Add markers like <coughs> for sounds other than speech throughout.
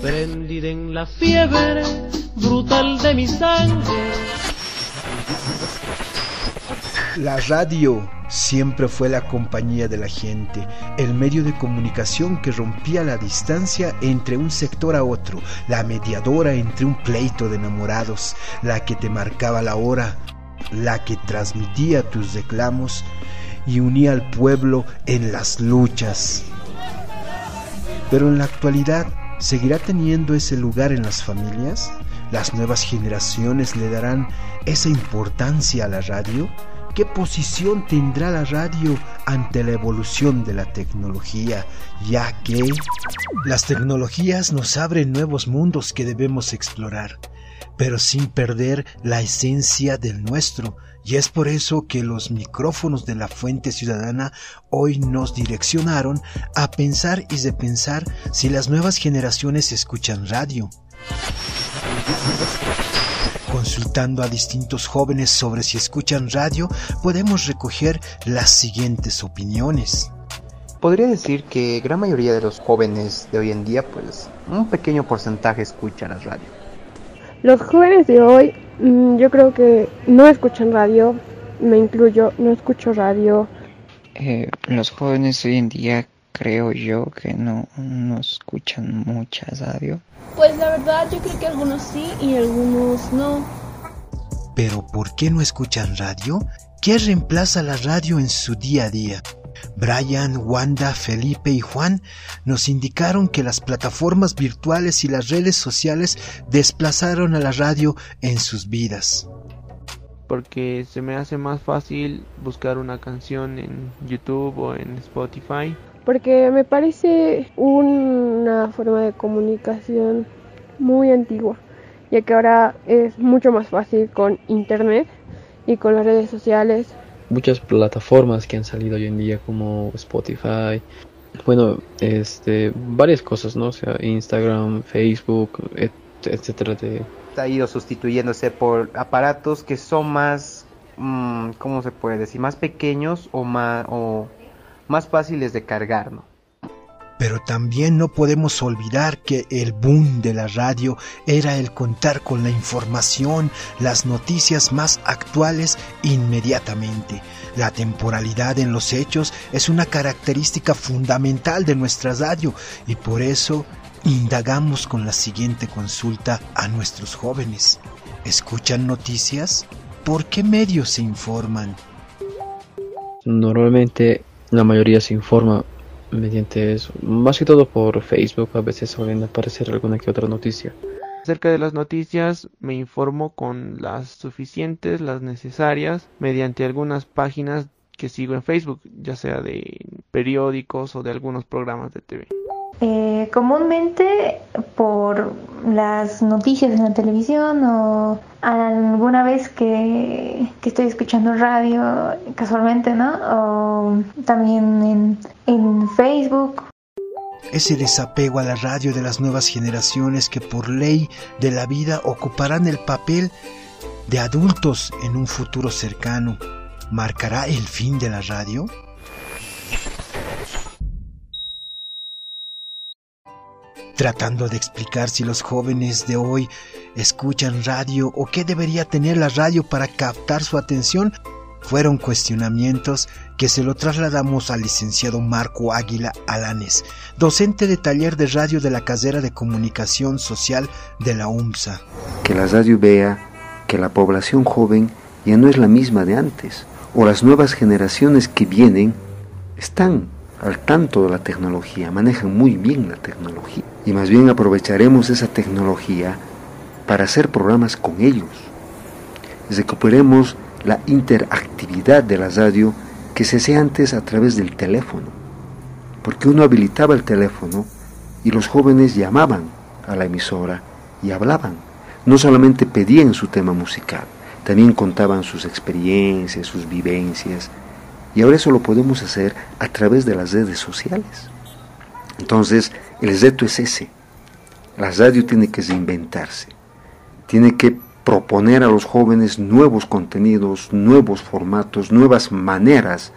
Prendida en la fiebre brutal de mi sangre. La radio siempre fue la compañía de la gente, el medio de comunicación que rompía la distancia entre un sector a otro, la mediadora entre un pleito de enamorados, la que te marcaba la hora, la que transmitía tus reclamos y unía al pueblo en las luchas. Pero en la actualidad, ¿seguirá teniendo ese lugar en las familias? ¿Las nuevas generaciones le darán esa importancia a la radio? ¿Qué posición tendrá la radio ante la evolución de la tecnología? Ya que las tecnologías nos abren nuevos mundos que debemos explorar, pero sin perder la esencia del nuestro. Y es por eso que los micrófonos de la Fuente Ciudadana hoy nos direccionaron a pensar y repensar si las nuevas generaciones escuchan radio consultando a distintos jóvenes sobre si escuchan radio, podemos recoger las siguientes opiniones. Podría decir que gran mayoría de los jóvenes de hoy en día, pues un pequeño porcentaje escuchan la radio. Los jóvenes de hoy, mm, yo creo que no escuchan radio, me incluyo, no escucho radio. Eh, los jóvenes hoy en día creo yo que no, no escuchan mucha radio. Pues la verdad yo creo que algunos sí y algunos no. Pero ¿por qué no escuchan radio? ¿Qué reemplaza la radio en su día a día? Brian, Wanda, Felipe y Juan nos indicaron que las plataformas virtuales y las redes sociales desplazaron a la radio en sus vidas. Porque se me hace más fácil buscar una canción en YouTube o en Spotify porque me parece una forma de comunicación muy antigua, ya que ahora es mucho más fácil con internet y con las redes sociales. Muchas plataformas que han salido hoy en día como Spotify, bueno, este, varias cosas, ¿no? O sea, Instagram, Facebook, etcétera. De... Ha ido sustituyéndose por aparatos que son más, mm, ¿cómo se puede decir? Más pequeños o más, o más fáciles de cargar, ¿no? Pero también no podemos olvidar que el boom de la radio era el contar con la información, las noticias más actuales inmediatamente. La temporalidad en los hechos es una característica fundamental de nuestra radio y por eso indagamos con la siguiente consulta a nuestros jóvenes. ¿Escuchan noticias? ¿Por qué medios se informan? Normalmente la mayoría se informa mediante eso, más que todo por Facebook, a veces suelen aparecer alguna que otra noticia. Acerca de las noticias me informo con las suficientes, las necesarias, mediante algunas páginas que sigo en Facebook, ya sea de periódicos o de algunos programas de TV. Eh, comúnmente por las noticias en la televisión o alguna vez que, estoy escuchando radio casualmente, ¿no? O también en, en Facebook. Ese desapego a la radio de las nuevas generaciones que por ley de la vida ocuparán el papel de adultos en un futuro cercano, ¿marcará el fin de la radio? Tratando de explicar si los jóvenes de hoy escuchan radio o qué debería tener la radio para captar su atención, fueron cuestionamientos que se lo trasladamos al licenciado Marco Águila Alanes, docente de taller de radio de la casera de comunicación social de la UMSA. Que la radio vea que la población joven ya no es la misma de antes, o las nuevas generaciones que vienen están al tanto de la tecnología, manejan muy bien la tecnología y más bien aprovecharemos esa tecnología para hacer programas con ellos. Recuperemos la interactividad de la radio que se hacía antes a través del teléfono, porque uno habilitaba el teléfono y los jóvenes llamaban a la emisora y hablaban. No solamente pedían su tema musical, también contaban sus experiencias, sus vivencias, y ahora eso lo podemos hacer a través de las redes sociales. Entonces, el reto es ese. La radio tiene que reinventarse. tiene que proponer a los jóvenes nuevos contenidos, nuevos formatos, nuevas maneras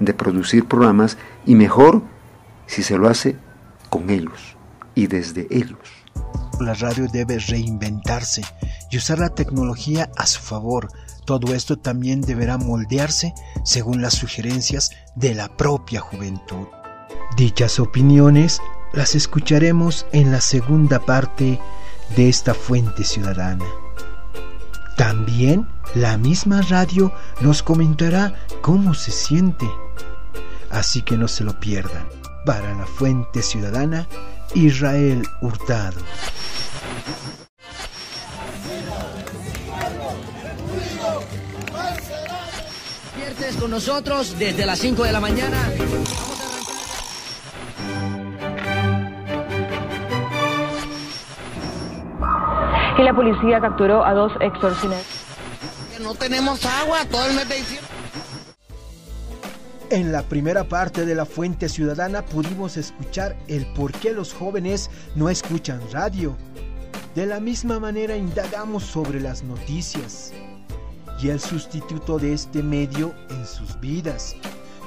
de producir programas y mejor si se lo hace con ellos y desde ellos. La radio debe reinventarse y usar la tecnología a su favor. Todo esto también deberá moldearse según las sugerencias de la propia juventud. Dichas opiniones las escucharemos en la segunda parte de esta fuente ciudadana. También la misma radio nos comentará cómo se siente. Así que no se lo pierdan. Para la fuente ciudadana, Israel Hurtado. Con nosotros desde las 5 de la mañana. Y la policía capturó a dos extorsionadores. No tenemos agua todo el mes de diciembre. En la primera parte de la Fuente Ciudadana pudimos escuchar el por qué los jóvenes no escuchan radio. De la misma manera indagamos sobre las noticias y el sustituto de este medio en sus vidas,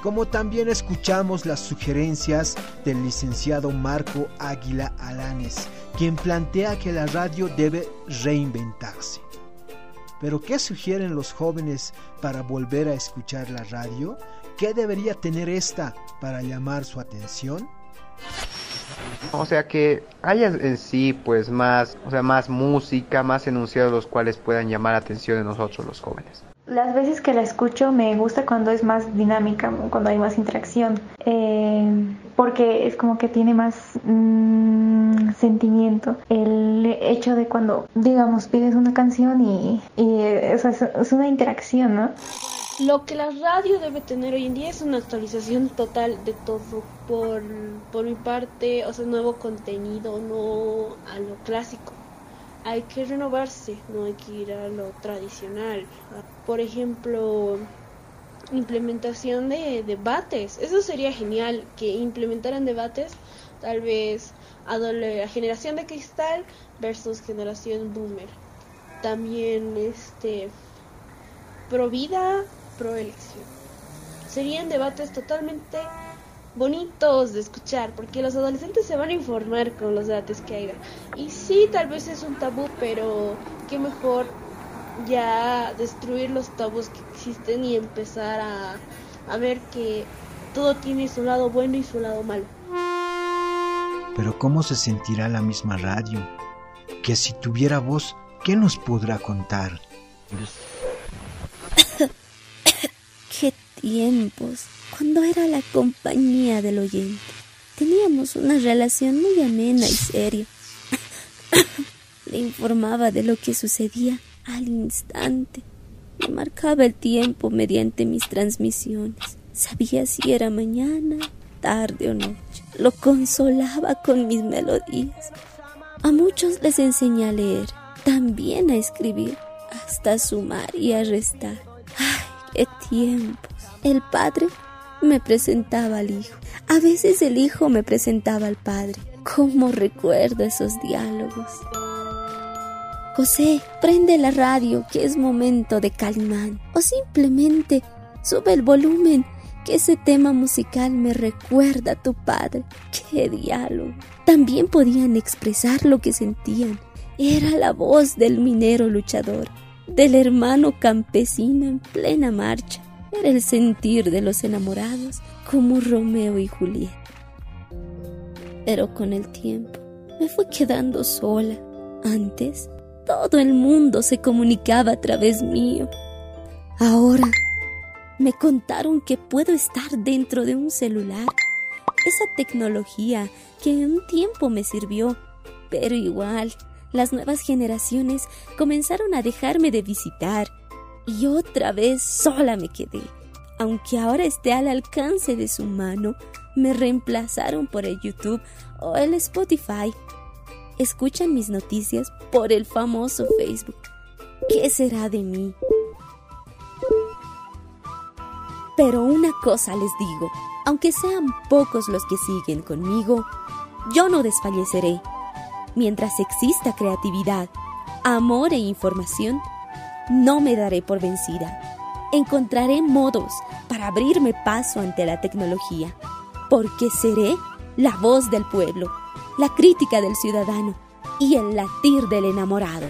como también escuchamos las sugerencias del licenciado Marco Águila Alanes, quien plantea que la radio debe reinventarse. Pero ¿qué sugieren los jóvenes para volver a escuchar la radio? ¿Qué debería tener esta para llamar su atención? O sea que haya en sí pues más, o sea, más música, más enunciados los cuales puedan llamar la atención de nosotros los jóvenes. Las veces que la escucho me gusta cuando es más dinámica, cuando hay más interacción, eh, porque es como que tiene más mmm, sentimiento. El hecho de cuando, digamos, pides una canción y, y es, es una interacción, ¿no? Lo que la radio debe tener hoy en día es una actualización total de todo. Por, por mi parte, o sea, nuevo contenido, no a lo clásico. Hay que renovarse, no hay que ir a lo tradicional. Por ejemplo, implementación de debates. Eso sería genial, que implementaran debates, tal vez a la generación de cristal versus generación boomer. También este pro vida pro elección. Serían debates totalmente bonitos de escuchar, porque los adolescentes se van a informar con los debates que haya. Y sí, tal vez es un tabú, pero qué mejor ya destruir los tabús que existen y empezar a, a ver que todo tiene su lado bueno y su lado malo. Pero ¿cómo se sentirá la misma radio? Que si tuviera voz, ¿qué nos podrá contar? qué tiempos, cuando era la compañía del oyente. Teníamos una relación muy amena y seria. <coughs> Le informaba de lo que sucedía al instante. Me marcaba el tiempo mediante mis transmisiones. Sabía si era mañana, tarde o noche. Lo consolaba con mis melodías. A muchos les enseñé a leer, también a escribir, hasta sumar y a restar. ¡Ay, qué tiempos! El padre me presentaba al hijo. A veces el hijo me presentaba al padre. ¿Cómo recuerdo esos diálogos? José, prende la radio, que es momento de Calimán. O simplemente sube el volumen, que ese tema musical me recuerda a tu padre. ¡Qué diálogo! También podían expresar lo que sentían. Era la voz del minero luchador, del hermano campesino en plena marcha. Era el sentir de los enamorados como Romeo y Julieta. Pero con el tiempo me fui quedando sola. Antes todo el mundo se comunicaba a través mío. Ahora me contaron que puedo estar dentro de un celular. Esa tecnología que un tiempo me sirvió, pero igual las nuevas generaciones comenzaron a dejarme de visitar y otra vez sola me quedé. Aunque ahora esté al alcance de su mano, me reemplazaron por el YouTube o el Spotify. Escuchan mis noticias por el famoso Facebook. ¿Qué será de mí? Pero una cosa les digo, aunque sean pocos los que siguen conmigo, yo no desfalleceré. Mientras exista creatividad, amor e información, no me daré por vencida. Encontraré modos para abrirme paso ante la tecnología, porque seré la voz del pueblo, la crítica del ciudadano y el latir del enamorado.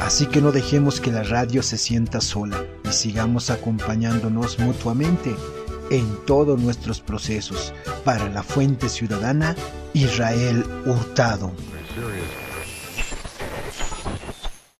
Así que no dejemos que la radio se sienta sola y sigamos acompañándonos mutuamente en todos nuestros procesos para la fuente ciudadana Israel Hurtado.